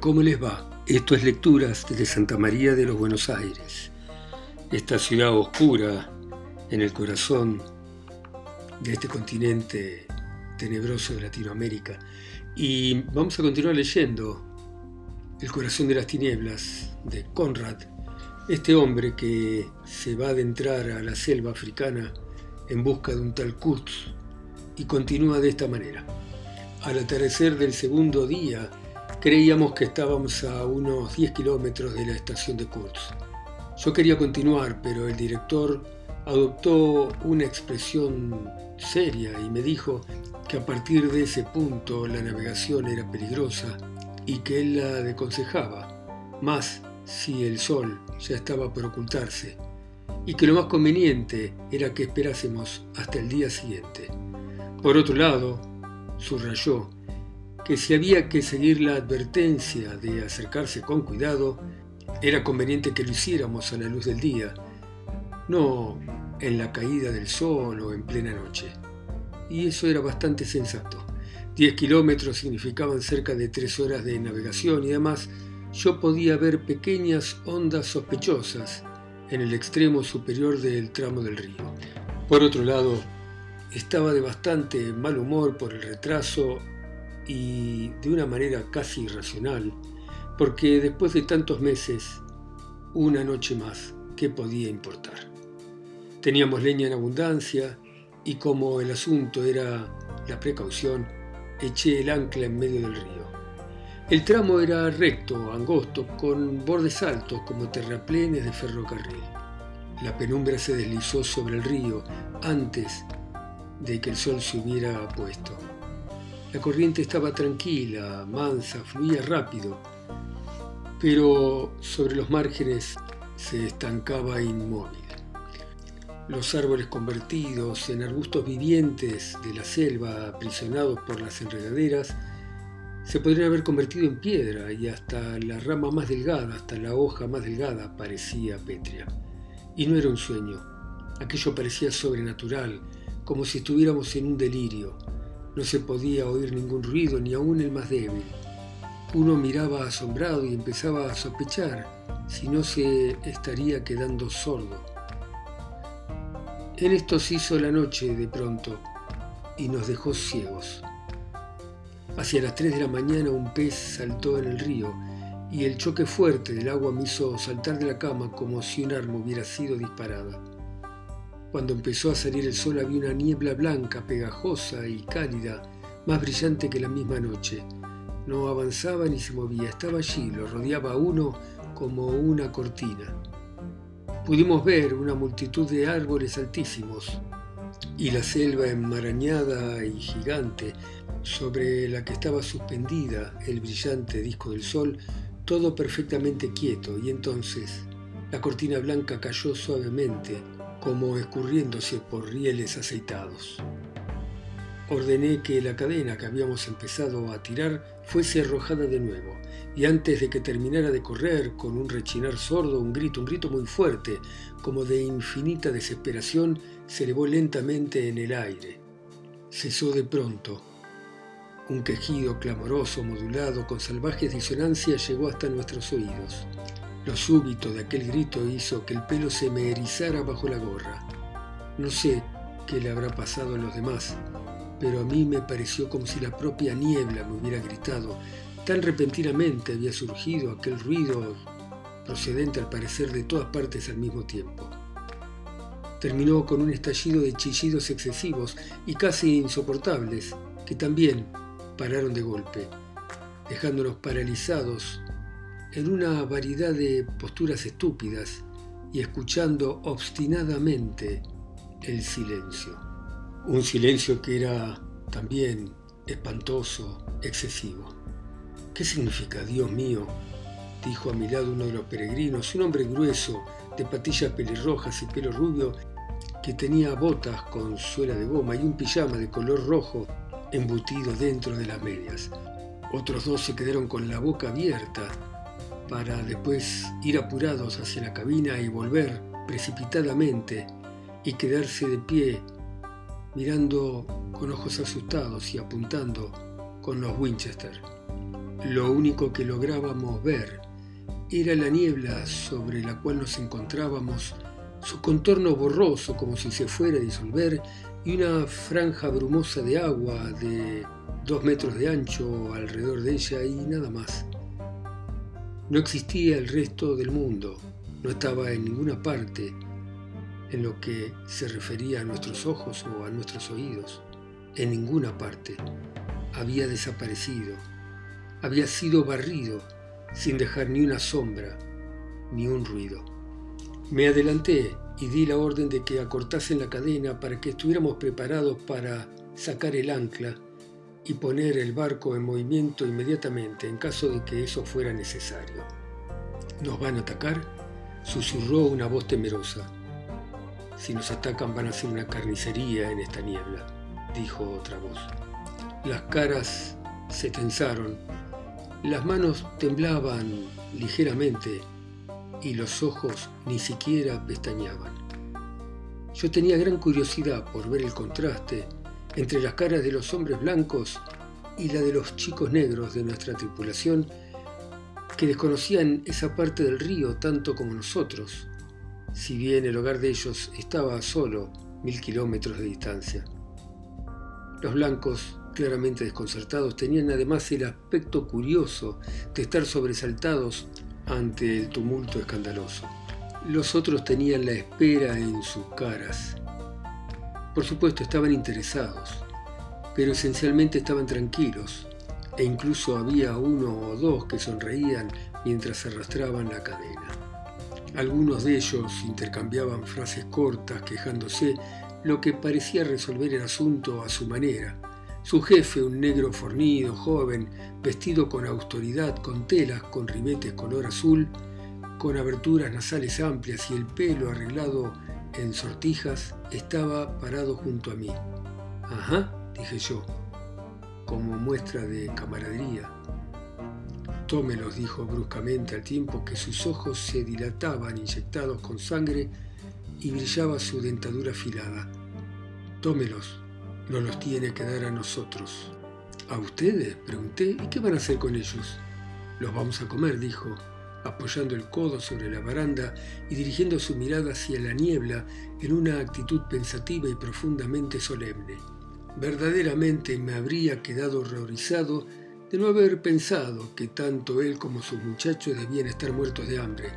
¿cómo les va? Esto es Lecturas desde Santa María de los Buenos Aires, esta ciudad oscura en el corazón de este continente tenebroso de Latinoamérica. Y vamos a continuar leyendo El corazón de las tinieblas de Conrad, este hombre que se va a adentrar a la selva africana en busca de un tal Kurtz y continúa de esta manera. Al atardecer del segundo día, creíamos que estábamos a unos 10 kilómetros de la estación de Kurtz. Yo quería continuar, pero el director adoptó una expresión seria y me dijo que a partir de ese punto la navegación era peligrosa y que él la aconsejaba, más si el sol ya estaba por ocultarse, y que lo más conveniente era que esperásemos hasta el día siguiente. Por otro lado, subrayó que si había que seguir la advertencia de acercarse con cuidado, era conveniente que lo hiciéramos a la luz del día, no en la caída del sol o en plena noche. Y eso era bastante sensato. Diez kilómetros significaban cerca de tres horas de navegación y además yo podía ver pequeñas ondas sospechosas en el extremo superior del tramo del río. Por otro lado, estaba de bastante mal humor por el retraso y de una manera casi irracional, porque después de tantos meses, una noche más, ¿qué podía importar? Teníamos leña en abundancia y como el asunto era la precaución, eché el ancla en medio del río. El tramo era recto, angosto, con bordes altos como terraplenes de ferrocarril. La penumbra se deslizó sobre el río antes de que el sol se hubiera puesto. La corriente estaba tranquila, mansa, fluía rápido, pero sobre los márgenes se estancaba inmóvil. Los árboles convertidos en arbustos vivientes de la selva, aprisionados por las enredaderas, se podrían haber convertido en piedra y hasta la rama más delgada, hasta la hoja más delgada parecía pétrea. Y no era un sueño, aquello parecía sobrenatural, como si estuviéramos en un delirio. No se podía oír ningún ruido, ni aun el más débil. Uno miraba asombrado y empezaba a sospechar si no se estaría quedando sordo. En esto se hizo la noche de pronto y nos dejó ciegos. Hacia las 3 de la mañana un pez saltó en el río y el choque fuerte del agua me hizo saltar de la cama como si un arma hubiera sido disparada. Cuando empezó a salir el sol había una niebla blanca, pegajosa y cálida, más brillante que la misma noche. No avanzaba ni se movía, estaba allí, lo rodeaba uno como una cortina. Pudimos ver una multitud de árboles altísimos y la selva enmarañada y gigante sobre la que estaba suspendida el brillante disco del sol, todo perfectamente quieto, y entonces la cortina blanca cayó suavemente, como escurriéndose por rieles aceitados. Ordené que la cadena que habíamos empezado a tirar fuese arrojada de nuevo, y antes de que terminara de correr, con un rechinar sordo, un grito, un grito muy fuerte, como de infinita desesperación, se elevó lentamente en el aire. Cesó de pronto, un quejido clamoroso, modulado, con salvajes disonancias, llegó hasta nuestros oídos. Lo súbito de aquel grito hizo que el pelo se me erizara bajo la gorra. No sé qué le habrá pasado a los demás, pero a mí me pareció como si la propia niebla me hubiera gritado. Tan repentinamente había surgido aquel ruido procedente al parecer de todas partes al mismo tiempo. Terminó con un estallido de chillidos excesivos y casi insoportables, que también pararon de golpe, dejándonos paralizados en una variedad de posturas estúpidas y escuchando obstinadamente el silencio. Un silencio que era también espantoso, excesivo. ¿Qué significa, Dios mío? dijo a mi lado uno de los peregrinos, un hombre grueso, de patillas pelirrojas y pelo rubio, que tenía botas con suela de goma y un pijama de color rojo embutido dentro de las medias. Otros dos se quedaron con la boca abierta para después ir apurados hacia la cabina y volver precipitadamente y quedarse de pie mirando con ojos asustados y apuntando con los Winchester. Lo único que lográbamos ver era la niebla sobre la cual nos encontrábamos, su contorno borroso como si se fuera a disolver y una franja brumosa de agua de dos metros de ancho alrededor de ella y nada más. No existía el resto del mundo, no estaba en ninguna parte en lo que se refería a nuestros ojos o a nuestros oídos, en ninguna parte. Había desaparecido, había sido barrido sin dejar ni una sombra, ni un ruido. Me adelanté y di la orden de que acortasen la cadena para que estuviéramos preparados para sacar el ancla y poner el barco en movimiento inmediatamente en caso de que eso fuera necesario. ¿Nos van a atacar? susurró una voz temerosa. Si nos atacan van a ser una carnicería en esta niebla, dijo otra voz. Las caras se tensaron, las manos temblaban ligeramente y los ojos ni siquiera pestañeaban. Yo tenía gran curiosidad por ver el contraste entre las caras de los hombres blancos y la de los chicos negros de nuestra tripulación que desconocían esa parte del río tanto como nosotros, si bien el hogar de ellos estaba a solo mil kilómetros de distancia. Los blancos, claramente desconcertados, tenían además el aspecto curioso de estar sobresaltados ante el tumulto escandaloso. Los otros tenían la espera en sus caras, por supuesto, estaban interesados, pero esencialmente estaban tranquilos, e incluso había uno o dos que sonreían mientras arrastraban la cadena. Algunos de ellos intercambiaban frases cortas quejándose, lo que parecía resolver el asunto a su manera. Su jefe, un negro fornido, joven, vestido con autoridad, con telas, con ribetes color azul, con aberturas nasales amplias y el pelo arreglado en sortijas, estaba parado junto a mí. Ajá, dije yo, como muestra de camaradería. Tómelos, dijo bruscamente al tiempo que sus ojos se dilataban inyectados con sangre y brillaba su dentadura afilada. Tómelos, no los tiene que dar a nosotros. ¿A ustedes? pregunté. ¿Y qué van a hacer con ellos? Los vamos a comer, dijo, apoyando el codo sobre la baranda y dirigiendo su mirada hacia la niebla en una actitud pensativa y profundamente solemne. Verdaderamente me habría quedado horrorizado de no haber pensado que tanto él como sus muchachos debían estar muertos de hambre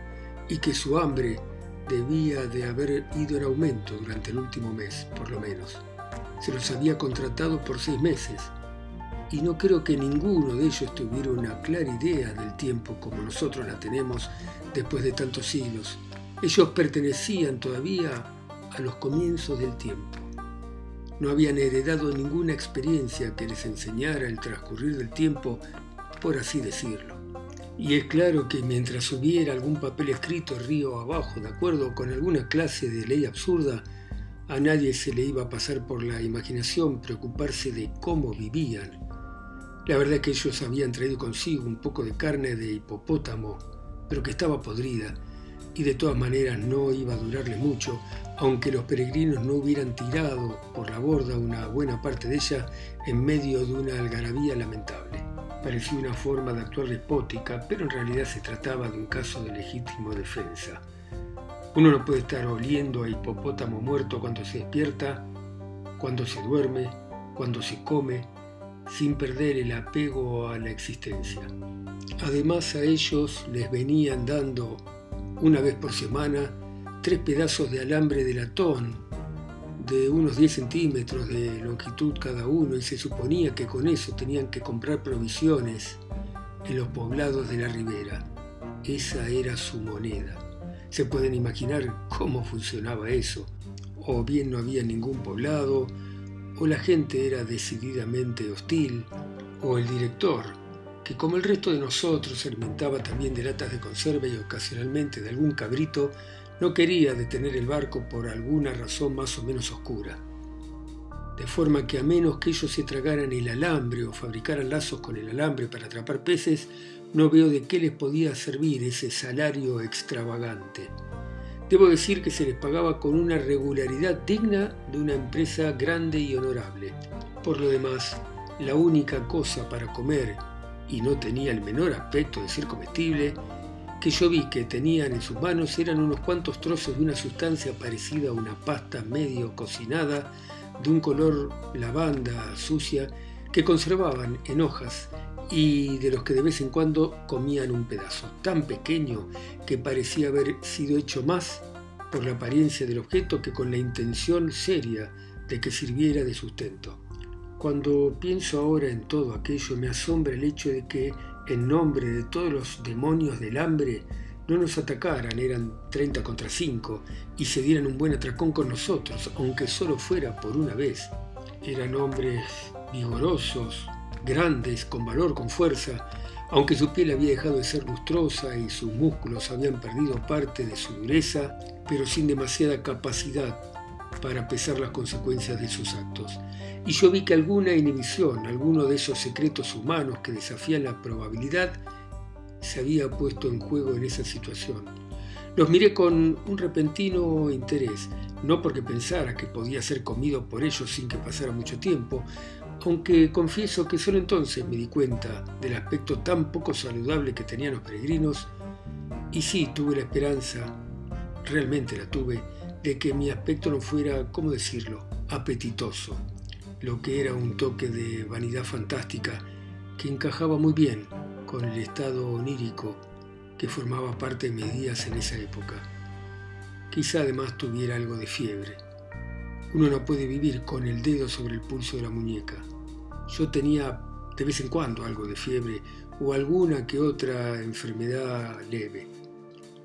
y que su hambre debía de haber ido en aumento durante el último mes, por lo menos. Se los había contratado por seis meses y no creo que ninguno de ellos tuviera una clara idea del tiempo como nosotros la tenemos después de tantos siglos. Ellos pertenecían todavía a los comienzos del tiempo. No habían heredado ninguna experiencia que les enseñara el transcurrir del tiempo, por así decirlo. Y es claro que mientras hubiera algún papel escrito río abajo, de acuerdo con alguna clase de ley absurda, a nadie se le iba a pasar por la imaginación preocuparse de cómo vivían la verdad es que ellos habían traído consigo un poco de carne de hipopótamo, pero que estaba podrida, y de todas maneras no iba a durarle mucho, aunque los peregrinos no hubieran tirado por la borda una buena parte de ella en medio de una algarabía lamentable. Parecía una forma de actuar despótica, pero en realidad se trataba de un caso de legítimo defensa. Uno no puede estar oliendo a hipopótamo muerto cuando se despierta, cuando se duerme, cuando se come, sin perder el apego a la existencia. Además a ellos les venían dando una vez por semana tres pedazos de alambre de latón de unos 10 centímetros de longitud cada uno y se suponía que con eso tenían que comprar provisiones en los poblados de la ribera. Esa era su moneda. Se pueden imaginar cómo funcionaba eso. O bien no había ningún poblado, o la gente era decididamente hostil, o el director, que como el resto de nosotros alimentaba también de latas de conserva y ocasionalmente de algún cabrito, no quería detener el barco por alguna razón más o menos oscura. De forma que a menos que ellos se tragaran el alambre o fabricaran lazos con el alambre para atrapar peces, no veo de qué les podía servir ese salario extravagante. Debo decir que se les pagaba con una regularidad digna de una empresa grande y honorable. Por lo demás, la única cosa para comer y no tenía el menor aspecto de ser comestible, que yo vi que tenían en sus manos eran unos cuantos trozos de una sustancia parecida a una pasta medio cocinada, de un color lavanda sucia, que conservaban en hojas y de los que de vez en cuando comían un pedazo, tan pequeño que parecía haber sido hecho más por la apariencia del objeto que con la intención seria de que sirviera de sustento. Cuando pienso ahora en todo aquello me asombra el hecho de que, en nombre de todos los demonios del hambre, no nos atacaran, eran 30 contra 5, y se dieran un buen atracón con nosotros, aunque solo fuera por una vez. Eran hombres vigorosos, grandes, con valor, con fuerza, aunque su piel había dejado de ser lustrosa y sus músculos habían perdido parte de su dureza, pero sin demasiada capacidad para pesar las consecuencias de sus actos. Y yo vi que alguna inhibición, alguno de esos secretos humanos que desafían la probabilidad, se había puesto en juego en esa situación. Los miré con un repentino interés, no porque pensara que podía ser comido por ellos sin que pasara mucho tiempo, aunque confieso que solo entonces me di cuenta del aspecto tan poco saludable que tenían los peregrinos, y sí tuve la esperanza, realmente la tuve, de que mi aspecto no fuera, ¿cómo decirlo?, apetitoso, lo que era un toque de vanidad fantástica que encajaba muy bien con el estado onírico que formaba parte de mis días en esa época. Quizá además tuviera algo de fiebre. Uno no puede vivir con el dedo sobre el pulso de la muñeca. Yo tenía de vez en cuando algo de fiebre o alguna que otra enfermedad leve.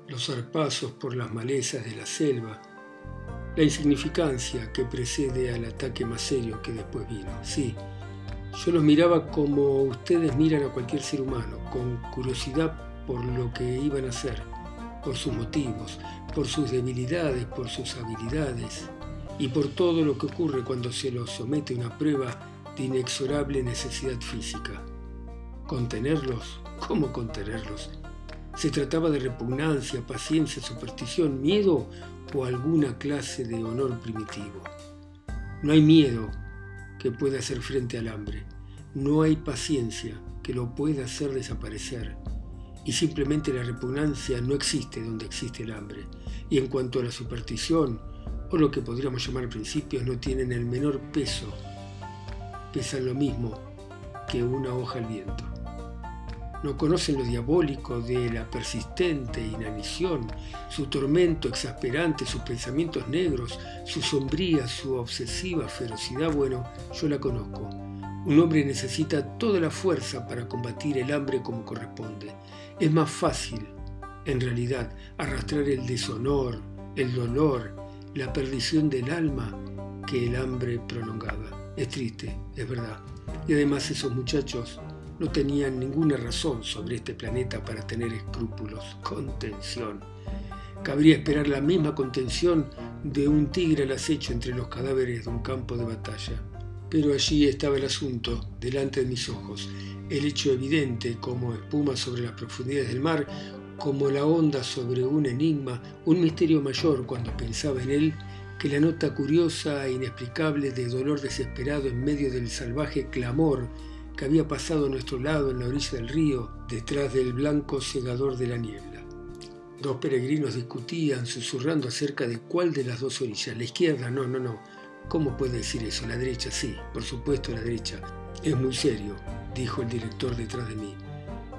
Los zarpazos por las malezas de la selva, la insignificancia que precede al ataque más serio que después vino. Sí, yo los miraba como ustedes miran a cualquier ser humano, con curiosidad por lo que iban a hacer, por sus motivos, por sus debilidades, por sus habilidades y por todo lo que ocurre cuando se los somete a una prueba inexorable necesidad física. ¿Contenerlos? ¿Cómo contenerlos? ¿Se trataba de repugnancia, paciencia, superstición, miedo o alguna clase de honor primitivo? No hay miedo que pueda hacer frente al hambre. No hay paciencia que lo pueda hacer desaparecer. Y simplemente la repugnancia no existe donde existe el hambre. Y en cuanto a la superstición, o lo que podríamos llamar principios, no tienen el menor peso. Pesan lo mismo que una hoja al viento. No conocen lo diabólico de la persistente inanición, su tormento exasperante, sus pensamientos negros, su sombría, su obsesiva ferocidad. Bueno, yo la conozco. Un hombre necesita toda la fuerza para combatir el hambre como corresponde. Es más fácil, en realidad, arrastrar el deshonor, el dolor, la perdición del alma que el hambre prolongada. Es triste, es verdad. Y además esos muchachos no tenían ninguna razón sobre este planeta para tener escrúpulos. Contención. Cabría esperar la misma contención de un tigre al acecho entre los cadáveres de un campo de batalla. Pero allí estaba el asunto, delante de mis ojos, el hecho evidente como espuma sobre las profundidades del mar, como la onda sobre un enigma, un misterio mayor cuando pensaba en él, que la nota curiosa e inexplicable de dolor desesperado en medio del salvaje clamor que había pasado a nuestro lado en la orilla del río, detrás del blanco cegador de la niebla. Dos peregrinos discutían, susurrando acerca de cuál de las dos orillas, la izquierda, no, no, no. ¿Cómo puede decir eso? La derecha, sí, por supuesto la derecha. Es muy serio, dijo el director detrás de mí.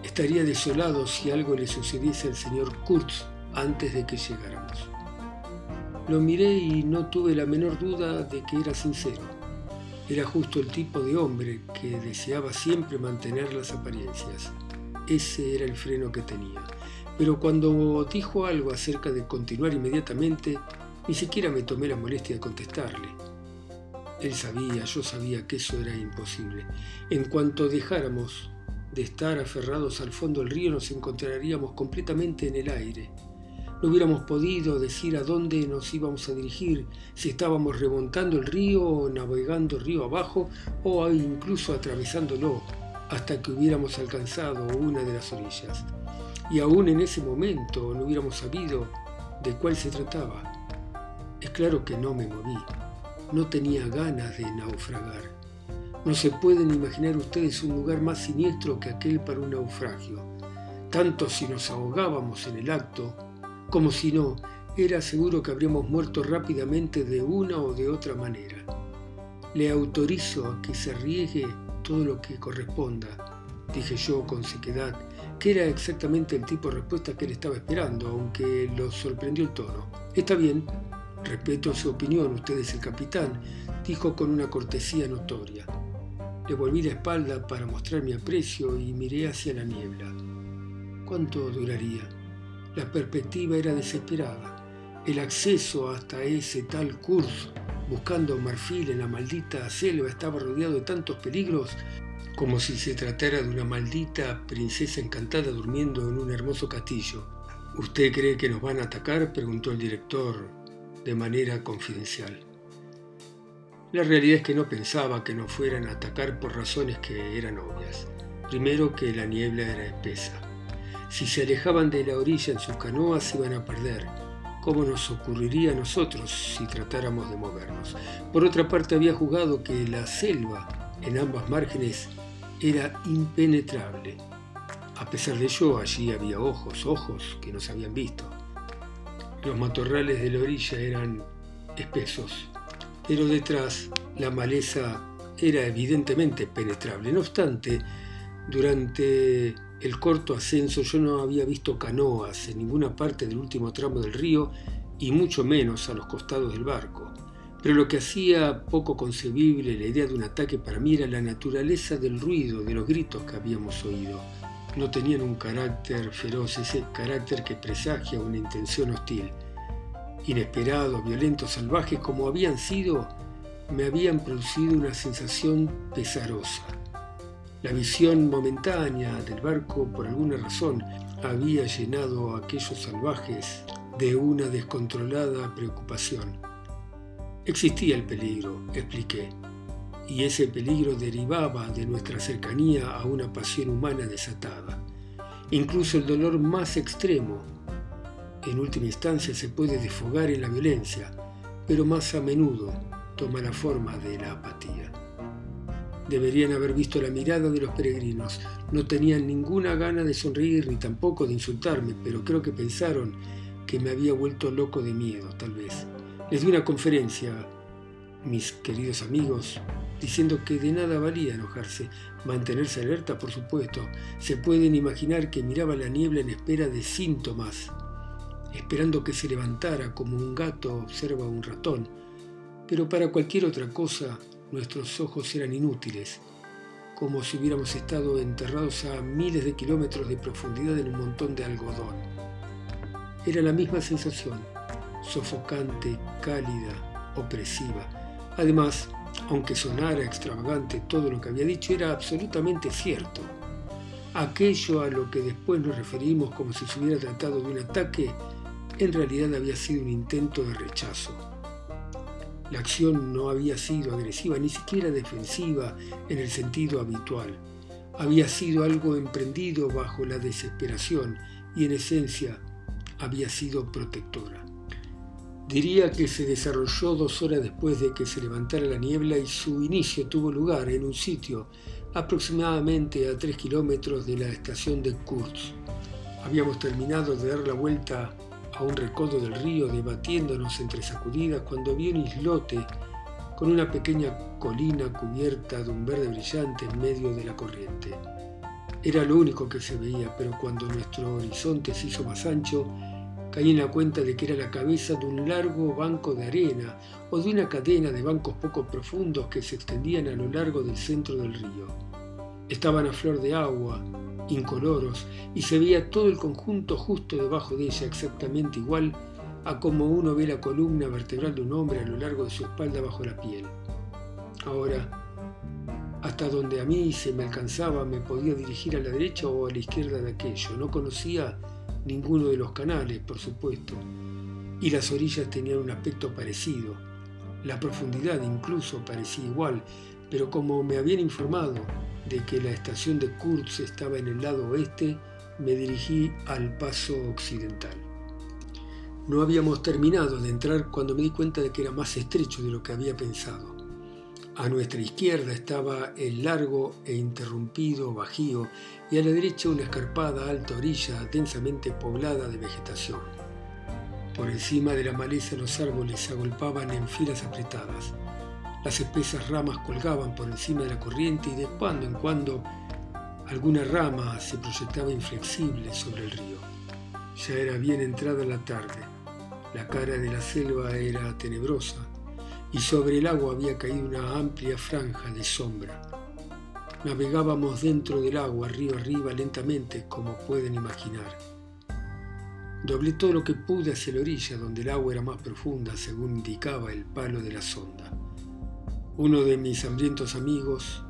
Estaría desolado si algo le sucediese al señor Kurtz antes de que llegáramos. Lo miré y no tuve la menor duda de que era sincero. Era justo el tipo de hombre que deseaba siempre mantener las apariencias. Ese era el freno que tenía. Pero cuando dijo algo acerca de continuar inmediatamente, ni siquiera me tomé la molestia de contestarle. Él sabía, yo sabía que eso era imposible. En cuanto dejáramos de estar aferrados al fondo del río, nos encontraríamos completamente en el aire no hubiéramos podido decir a dónde nos íbamos a dirigir, si estábamos remontando el río o navegando río abajo o incluso atravesándolo hasta que hubiéramos alcanzado una de las orillas. Y aún en ese momento no hubiéramos sabido de cuál se trataba. Es claro que no me moví, no tenía ganas de naufragar. No se pueden imaginar ustedes un lugar más siniestro que aquel para un naufragio. Tanto si nos ahogábamos en el acto, como si no, era seguro que habríamos muerto rápidamente de una o de otra manera. Le autorizo a que se riegue todo lo que corresponda, dije yo con sequedad, que era exactamente el tipo de respuesta que él estaba esperando, aunque lo sorprendió el tono. Está bien, respeto su opinión, usted es el capitán, dijo con una cortesía notoria. Le volví la espalda para mostrar mi aprecio y miré hacia la niebla. ¿Cuánto duraría? La perspectiva era desesperada. El acceso hasta ese tal curso, buscando marfil en la maldita selva, estaba rodeado de tantos peligros como si se tratara de una maldita princesa encantada durmiendo en un hermoso castillo. ¿Usted cree que nos van a atacar? preguntó el director de manera confidencial. La realidad es que no pensaba que nos fueran a atacar por razones que eran obvias. Primero que la niebla era espesa. Si se alejaban de la orilla en sus canoas se iban a perder. ¿Cómo nos ocurriría a nosotros si tratáramos de movernos? Por otra parte había jugado que la selva en ambas márgenes era impenetrable. A pesar de ello, allí había ojos, ojos que nos habían visto. Los matorrales de la orilla eran espesos, pero detrás la maleza era evidentemente penetrable. No obstante, durante el corto ascenso yo no había visto canoas en ninguna parte del último tramo del río y mucho menos a los costados del barco. Pero lo que hacía poco concebible la idea de un ataque para mí era la naturaleza del ruido, de los gritos que habíamos oído. No tenían un carácter feroz, ese carácter que presagia una intención hostil inesperados, violentos, salvajes como habían sido, me habían producido una sensación pesarosa. La visión momentánea del barco, por alguna razón, había llenado a aquellos salvajes de una descontrolada preocupación. Existía el peligro, expliqué, y ese peligro derivaba de nuestra cercanía a una pasión humana desatada. Incluso el dolor más extremo en última instancia se puede desfogar en la violencia, pero más a menudo toma la forma de la apatía. Deberían haber visto la mirada de los peregrinos. No tenían ninguna gana de sonreír ni tampoco de insultarme, pero creo que pensaron que me había vuelto loco de miedo, tal vez. Les di una conferencia, mis queridos amigos, diciendo que de nada valía enojarse, mantenerse alerta, por supuesto. Se pueden imaginar que miraba la niebla en espera de síntomas esperando que se levantara como un gato observa a un ratón, pero para cualquier otra cosa nuestros ojos eran inútiles, como si hubiéramos estado enterrados a miles de kilómetros de profundidad en un montón de algodón. Era la misma sensación, sofocante, cálida, opresiva. Además, aunque sonara extravagante todo lo que había dicho, era absolutamente cierto. Aquello a lo que después nos referimos como si se hubiera tratado de un ataque en realidad había sido un intento de rechazo. La acción no había sido agresiva, ni siquiera defensiva en el sentido habitual. Había sido algo emprendido bajo la desesperación y en esencia había sido protectora. Diría que se desarrolló dos horas después de que se levantara la niebla y su inicio tuvo lugar en un sitio aproximadamente a tres kilómetros de la estación de Kurz. Habíamos terminado de dar la vuelta a un recodo del río debatiéndonos entre sacudidas cuando vi un islote con una pequeña colina cubierta de un verde brillante en medio de la corriente. Era lo único que se veía, pero cuando nuestro horizonte se hizo más ancho, caí en la cuenta de que era la cabeza de un largo banco de arena o de una cadena de bancos poco profundos que se extendían a lo largo del centro del río. Estaban a flor de agua, incoloros, y se veía todo el conjunto justo debajo de ella, exactamente igual a como uno ve la columna vertebral de un hombre a lo largo de su espalda bajo la piel. Ahora, hasta donde a mí se me alcanzaba me podía dirigir a la derecha o a la izquierda de aquello. No conocía ninguno de los canales, por supuesto, y las orillas tenían un aspecto parecido. La profundidad incluso parecía igual, pero como me habían informado de que la estación de Kurz estaba en el lado oeste, me dirigí al paso occidental. No habíamos terminado de entrar cuando me di cuenta de que era más estrecho de lo que había pensado. A nuestra izquierda estaba el largo e interrumpido bajío y a la derecha una escarpada alta orilla densamente poblada de vegetación. Por encima de la maleza los árboles se agolpaban en filas apretadas. Las espesas ramas colgaban por encima de la corriente y de cuando en cuando alguna rama se proyectaba inflexible sobre el río. Ya era bien entrada la tarde. La cara de la selva era tenebrosa y sobre el agua había caído una amplia franja de sombra. Navegábamos dentro del agua, río arriba, lentamente, como pueden imaginar. Doblé todo lo que pude hacia la orilla, donde el agua era más profunda, según indicaba el palo de la sonda. Uno de mis hambrientos amigos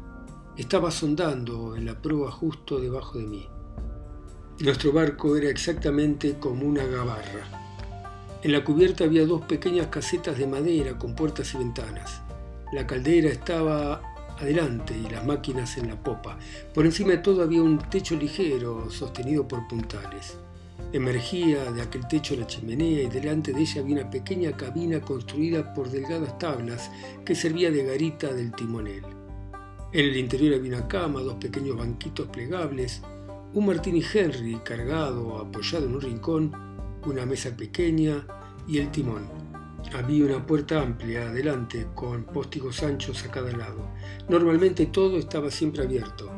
estaba sondando en la proa justo debajo de mí. Nuestro barco era exactamente como una gabarra. En la cubierta había dos pequeñas casetas de madera con puertas y ventanas. La caldera estaba adelante y las máquinas en la popa. Por encima de todo había un techo ligero sostenido por puntales. Emergía de aquel techo la chimenea y delante de ella había una pequeña cabina construida por delgadas tablas que servía de garita del timonel. En el interior había una cama, dos pequeños banquitos plegables, un Martini Henry cargado, apoyado en un rincón, una mesa pequeña y el timón. Había una puerta amplia adelante con póstigos anchos a cada lado. Normalmente todo estaba siempre abierto.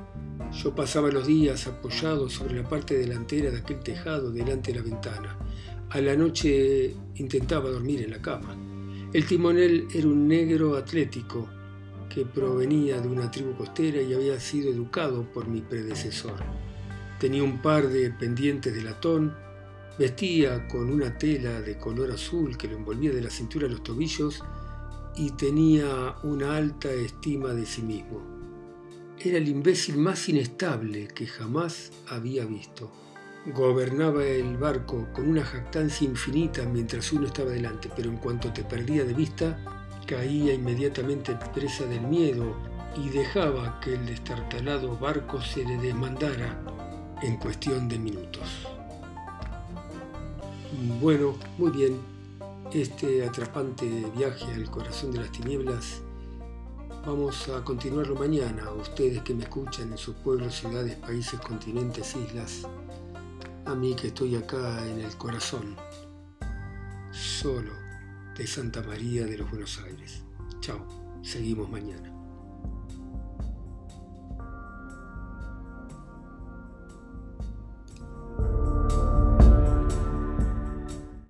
Yo pasaba los días apoyado sobre la parte delantera de aquel tejado delante de la ventana. A la noche intentaba dormir en la cama. El timonel era un negro atlético que provenía de una tribu costera y había sido educado por mi predecesor. Tenía un par de pendientes de latón, vestía con una tela de color azul que lo envolvía de la cintura a los tobillos y tenía una alta estima de sí mismo. Era el imbécil más inestable que jamás había visto. Gobernaba el barco con una jactancia infinita mientras uno estaba delante, pero en cuanto te perdía de vista, caía inmediatamente presa del miedo y dejaba que el destartalado barco se le desmandara en cuestión de minutos. Bueno, muy bien, este atrapante viaje al corazón de las tinieblas Vamos a continuarlo mañana, ustedes que me escuchan en sus pueblos, ciudades, países, continentes, islas. A mí que estoy acá en el corazón, solo de Santa María de los Buenos Aires. Chao, seguimos mañana.